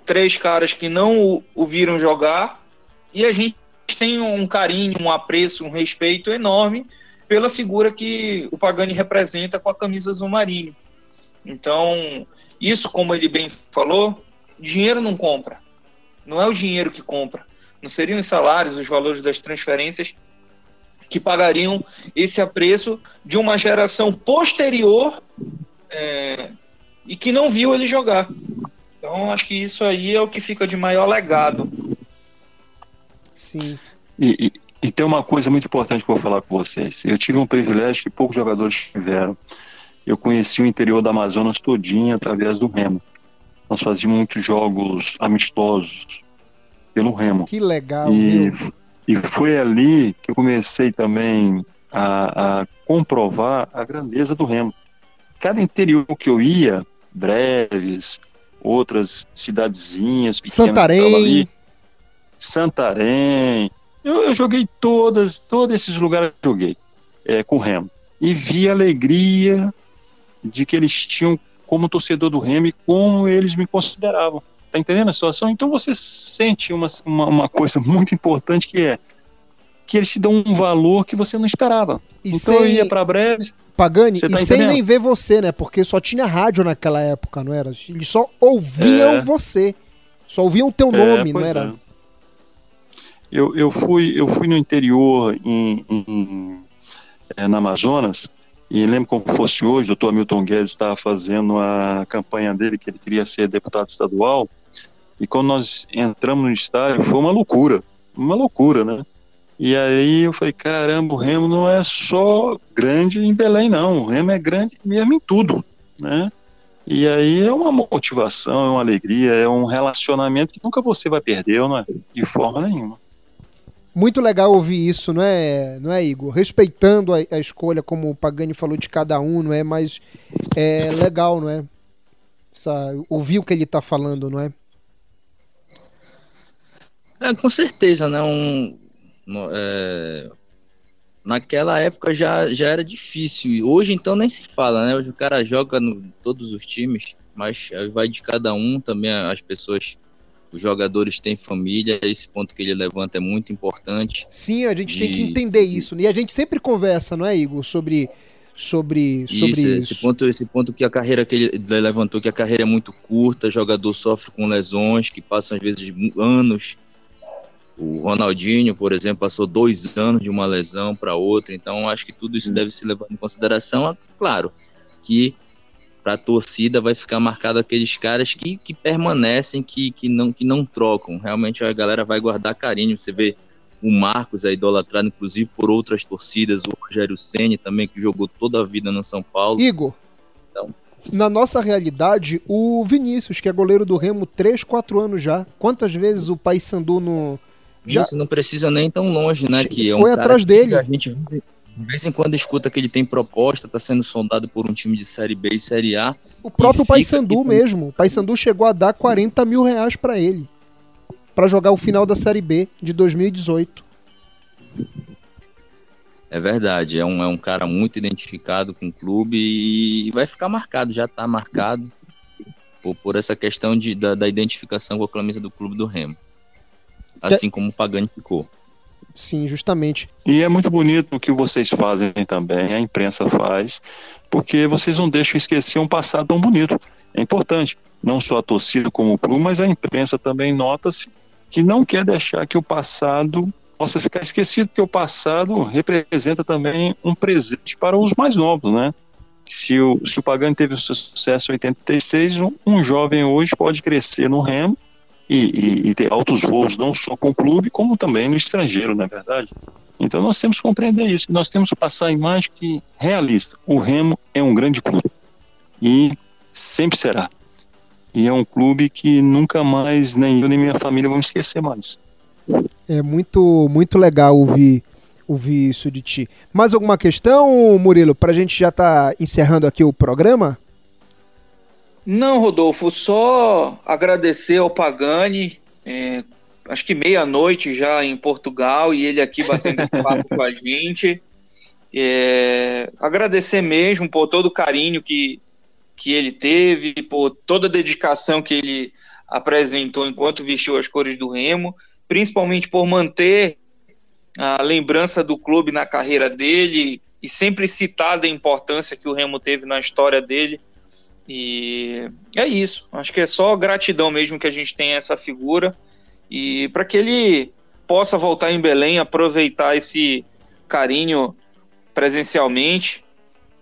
três caras que não o, o viram jogar, e a gente tem um carinho, um apreço, um respeito enorme pela figura que o Pagani representa com a camisa azul marinho. Então, isso, como ele bem falou, dinheiro não compra. Não é o dinheiro que compra. Não seriam os salários, os valores das transferências que pagariam esse apreço de uma geração posterior é, e que não viu ele jogar. Então, acho que isso aí é o que fica de maior legado. Sim. E, e, e tem uma coisa muito importante que eu vou falar com vocês. Eu tive um privilégio que poucos jogadores tiveram. Eu conheci o interior da Amazonas todinho através do remo. Nós fazíamos muitos jogos amistosos pelo remo. Que legal, e, viu? E foi ali que eu comecei também a, a comprovar a grandeza do remo. Cada interior que eu ia, Breves, outras cidadezinhas pequenas Santarém. Ali, Santarém. Eu, eu, joguei todas, todos esses lugares eu joguei é, com o Remo. E vi a alegria de que eles tinham como torcedor do Remo e como eles me consideravam. Tá entendendo a situação? Então você sente uma, uma, uma coisa muito importante que é que eles te dão um valor que você não esperava. E então sem... eu ia para breves. Pagani, tá e sem nem ver você, né? Porque só tinha rádio naquela época, não era? Eles só ouviam é. você. Só ouviam o teu é, nome, não era? É. Eu, eu, fui, eu fui no interior em, em, é, na Amazonas e lembro como fosse hoje, o doutor Milton Guedes estava fazendo a campanha dele, que ele queria ser deputado estadual, e quando nós entramos no estádio, foi uma loucura, uma loucura, né? E aí eu falei, caramba, o Remo não é só grande em Belém, não. O Remo é grande mesmo em tudo, né? E aí é uma motivação, é uma alegria, é um relacionamento que nunca você vai perder, não é? De forma nenhuma. Muito legal ouvir isso, não é, não é Igor? Respeitando a, a escolha, como o Pagani falou, de cada um, não é? Mas é legal, não é? Essa, ouvir o que ele está falando, não é? é? Com certeza, né? Um, é, naquela época já, já era difícil. Hoje então nem se fala, né? Hoje o cara joga no todos os times, mas vai de cada um também as pessoas os jogadores têm família, esse ponto que ele levanta é muito importante. Sim, a gente de, tem que entender de, isso. E a gente sempre conversa, não é, Igor, sobre sobre, sobre isso, isso. Esse ponto, esse ponto que a carreira que ele levantou, que a carreira é muito curta, jogador sofre com lesões que passam às vezes anos o Ronaldinho, por exemplo, passou dois anos de uma lesão para outra, então acho que tudo isso deve se levar em consideração. Claro que para a torcida vai ficar marcado aqueles caras que, que permanecem, que, que, não, que não trocam. Realmente a galera vai guardar carinho. Você vê o Marcos é idolatrado, inclusive, por outras torcidas, o Rogério Ceni também, que jogou toda a vida no São Paulo. Igor, então, na nossa realidade, o Vinícius, que é goleiro do Remo 3, 4 anos já. Quantas vezes o Paysandu no, já... Isso não precisa nem tão longe, né? Que é um foi atrás dele. a gente De vez em quando escuta que ele tem proposta, está sendo sondado por um time de Série B e Série A. O próprio Paysandu mesmo. O Paysandu chegou a dar 40 mil reais para ele. para jogar o final da Série B de 2018. É verdade, é um, é um cara muito identificado com o clube e vai ficar marcado, já está marcado por, por essa questão de, da, da, identificação com a camisa do clube do Remo. Assim como o Pagani ficou. Sim, justamente. E é muito bonito o que vocês fazem também, a imprensa faz, porque vocês não deixam esquecer um passado tão bonito. É importante, não só a torcida como o clube, mas a imprensa também nota-se que não quer deixar que o passado possa ficar esquecido, porque o passado representa também um presente para os mais novos, né? Se o, se o Pagani teve o sucesso em 86, um, um jovem hoje pode crescer no remo e, e, e, ter altos voos, não só com o clube, como também no estrangeiro, não é verdade? Então nós temos que compreender isso, nós temos que passar a imagem que realista. O Remo é um grande clube e sempre será. E é um clube que nunca mais, nem eu nem minha família vão esquecer mais. É muito, muito legal ouvir, ouvir isso de ti. Mais alguma questão, Murilo, para a gente já estar tá encerrando aqui o programa? Não, Rodolfo, só agradecer ao Pagani. É, acho que meia-noite já em Portugal e ele aqui batendo esse papo com a gente. É, agradecer mesmo por todo o carinho que, que ele teve, por toda a dedicação que ele apresentou enquanto vestiu as cores do Remo principalmente por manter a lembrança do clube na carreira dele e sempre citar a importância que o Remo teve na história dele. E é isso. Acho que é só gratidão mesmo que a gente tem essa figura e para que ele possa voltar em Belém, aproveitar esse carinho presencialmente.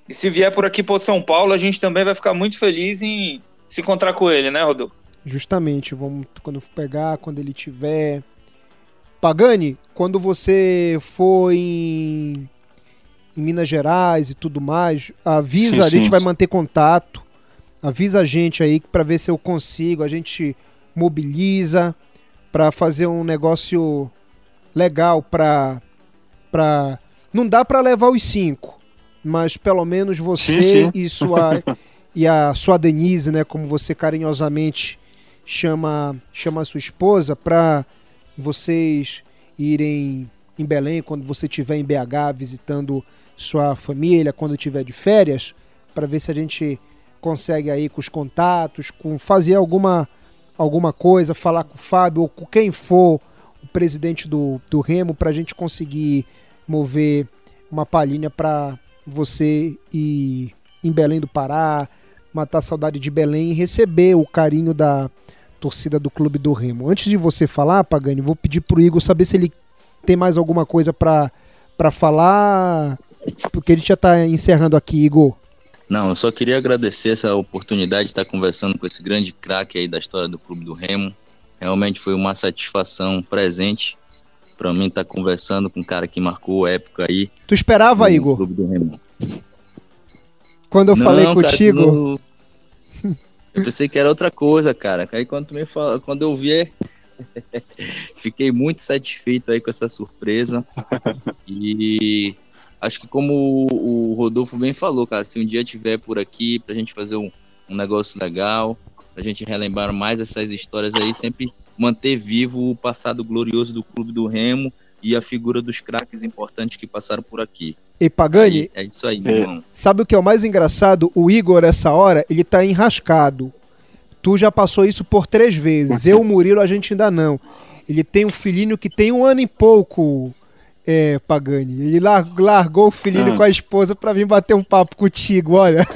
E se vier por aqui para São Paulo, a gente também vai ficar muito feliz em se encontrar com ele, né, Rodolfo? Justamente, vamos quando pegar, quando ele tiver Pagani, quando você for em, em Minas Gerais e tudo mais, avisa, sim, a gente vai manter contato. Avisa a gente aí para ver se eu consigo. A gente mobiliza para fazer um negócio legal para para não dá para levar os cinco, mas pelo menos você sim, sim. e sua e a sua Denise, né, como você carinhosamente chama chama a sua esposa para vocês irem em Belém quando você estiver em BH visitando sua família, quando estiver de férias, para ver se a gente consegue aí com os contatos, com fazer alguma alguma coisa, falar com o Fábio ou com quem for o presidente do, do Remo para a gente conseguir mover uma palhinha para você ir em Belém do Pará, matar a saudade de Belém e receber o carinho da, torcida do Clube do Remo. Antes de você falar, Pagani, vou pedir pro Igor saber se ele tem mais alguma coisa para falar, porque ele já está encerrando aqui, Igor. Não, eu só queria agradecer essa oportunidade de estar conversando com esse grande craque aí da história do Clube do Remo. Realmente foi uma satisfação presente para mim estar conversando com um cara que marcou época aí. Tu esperava, Igor? Clube do Remo. Quando eu Não, falei contigo. Cara, eu pensei que era outra coisa, cara. Aí quando me fala, quando eu vi, fiquei muito satisfeito aí com essa surpresa. E acho que como o Rodolfo bem falou, cara, se um dia tiver por aqui pra gente fazer um, um negócio legal, pra gente relembrar mais essas histórias aí, sempre manter vivo o passado glorioso do Clube do Remo e a figura dos craques importantes que passaram por aqui. E Pagani, é isso aí, meu é. irmão. Sabe o que é o mais engraçado? O Igor, essa hora, ele tá enrascado. Tu já passou isso por três vezes. Eu, o Murilo, a gente ainda não. Ele tem um filhinho que tem um ano e pouco, é, Pagani. Ele largou o filhinho ah. com a esposa para vir bater um papo contigo, olha.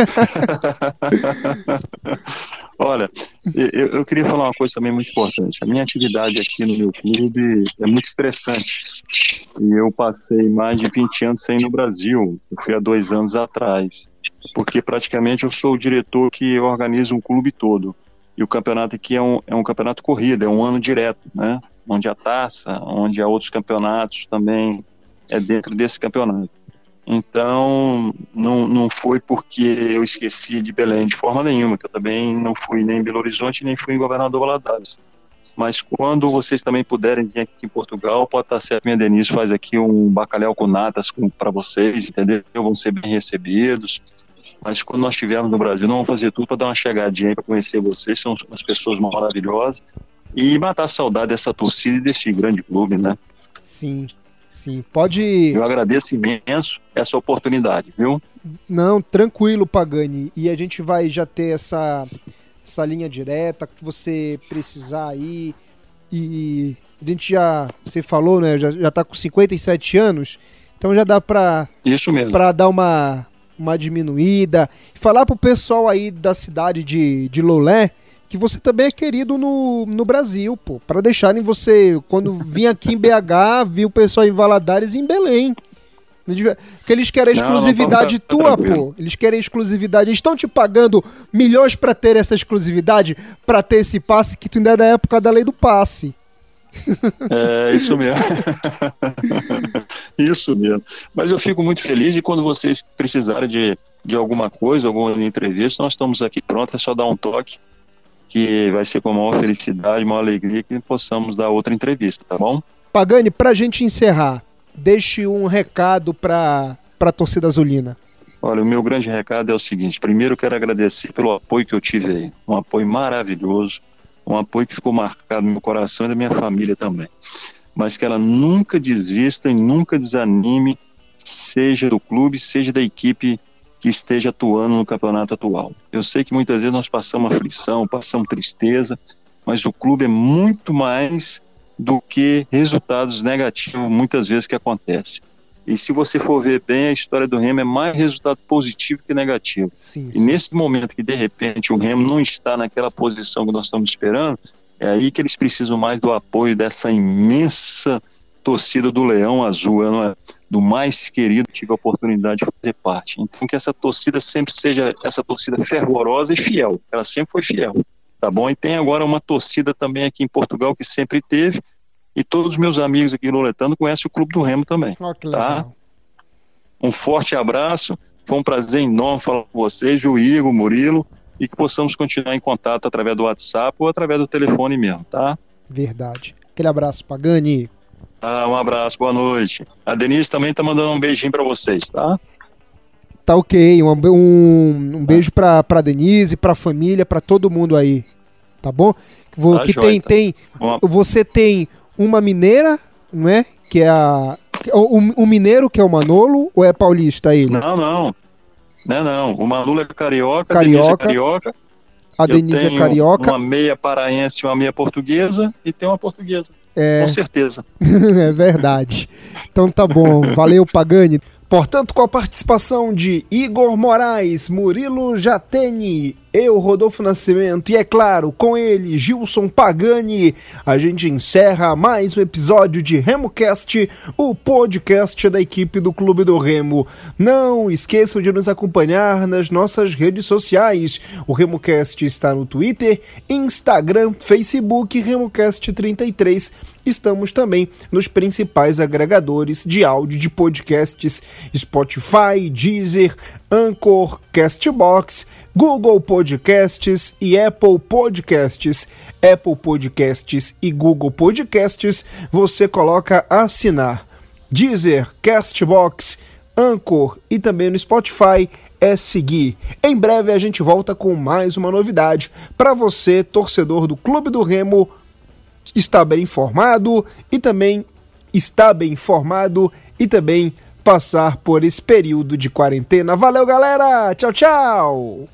Olha, eu, eu, queria falar uma coisa também muito importante. A minha atividade aqui no meu clube é muito estressante. E eu passei mais de 20 anos sem ir no Brasil. Eu fui há dois anos atrás. Porque praticamente eu sou o diretor que organiza um clube todo. E o campeonato aqui é um, é um campeonato corrido, é um ano direto, né? Onde a taça, onde há outros campeonatos também é dentro desse campeonato. Então, não, não foi porque eu esqueci de Belém de forma nenhuma, que eu também não fui nem em Belo Horizonte, nem fui em Governador Valadares. mas quando vocês também puderem vir aqui em Portugal, pode estar certo, minha Denise faz aqui um bacalhau com natas para vocês, entendeu? Vão ser bem recebidos. Mas quando nós estivermos no Brasil, nós vamos fazer tudo para dar uma chegadinha aí para conhecer vocês, são umas pessoas maravilhosas e matar a saudade dessa torcida e desse grande clube, né? Sim, sim. Pode. Eu agradeço imenso essa oportunidade, viu? Não, tranquilo, Pagani. E a gente vai já ter essa essa linha direta, que você precisar aí. E a gente já, você falou, né? Já, já tá com 57 anos, então já dá pra, Isso mesmo. pra dar uma, uma diminuída. Falar pro pessoal aí da cidade de, de Lolé que você também é querido no, no Brasil, pô. Pra deixarem você, quando vir aqui em BH, vir o pessoal em Valadares e em Belém. Porque eles querem exclusividade não, não tua, pô. Eles querem exclusividade. Eles estão te pagando milhões para ter essa exclusividade, para ter esse passe que tu ainda é da época da lei do passe. É, isso mesmo. isso mesmo. Mas eu fico muito feliz e quando vocês precisarem de, de alguma coisa, alguma entrevista, nós estamos aqui prontos, é só dar um toque, que vai ser com a maior felicidade, maior alegria que possamos dar outra entrevista, tá bom? Pagani, pra gente encerrar, deixe um recado para a torcida azulina. Olha, o meu grande recado é o seguinte: primeiro, quero agradecer pelo apoio que eu tive aí. Um apoio maravilhoso, um apoio que ficou marcado no meu coração e da minha família também. Mas que ela nunca desista e nunca desanime, seja do clube, seja da equipe que esteja atuando no campeonato atual. Eu sei que muitas vezes nós passamos aflição, passamos tristeza, mas o clube é muito mais do que resultados negativos muitas vezes que acontecem. E se você for ver bem, a história do Remo é mais resultado positivo que negativo. Sim, e nesse momento que de repente o Remo não está naquela posição que nós estamos esperando, é aí que eles precisam mais do apoio dessa imensa torcida do Leão Azul, é? do mais querido que tive a oportunidade de fazer parte. Então que essa torcida sempre seja essa torcida fervorosa e fiel. Ela sempre foi fiel tá bom? E tem agora uma torcida também aqui em Portugal que sempre teve, e todos os meus amigos aqui Loletano conhecem o Clube do Remo também, oh, tá? Um forte abraço, foi um prazer enorme falar com vocês, o Igor, o Murilo, e que possamos continuar em contato através do WhatsApp ou através do telefone mesmo, tá? Verdade. Aquele abraço, Pagani. Ah, um abraço, boa noite. A Denise também tá mandando um beijinho para vocês, tá? Tá ok. Um, um, um beijo pra, pra Denise, pra família, pra todo mundo aí. Tá bom? Tá que tem, tem, você tem uma mineira, não é? Que é a. O, o mineiro que é o Manolo ou é paulista ele? Não, não. Não, não. O Manolo é carioca, carioca. A Denise é carioca. A Denise é carioca. Uma meia paraense, uma meia portuguesa e tem uma portuguesa. É... Com certeza. é verdade. Então tá bom. Valeu, Pagani. Portanto, com a participação de Igor Moraes, Murilo Jatene, eu, Rodolfo Nascimento, e é claro, com ele, Gilson Pagani, a gente encerra mais um episódio de RemoCast, o podcast da equipe do Clube do Remo. Não esqueçam de nos acompanhar nas nossas redes sociais. O RemoCast está no Twitter, Instagram, Facebook, RemoCast33 Estamos também nos principais agregadores de áudio de podcasts: Spotify, Deezer, Anchor, Castbox, Google Podcasts e Apple Podcasts. Apple Podcasts e Google Podcasts você coloca assinar. Deezer, Castbox, Anchor e também no Spotify é seguir. Em breve a gente volta com mais uma novidade para você, torcedor do Clube do Remo estar bem informado e também estar bem informado e também passar por esse período de quarentena. Valeu, galera! Tchau, tchau!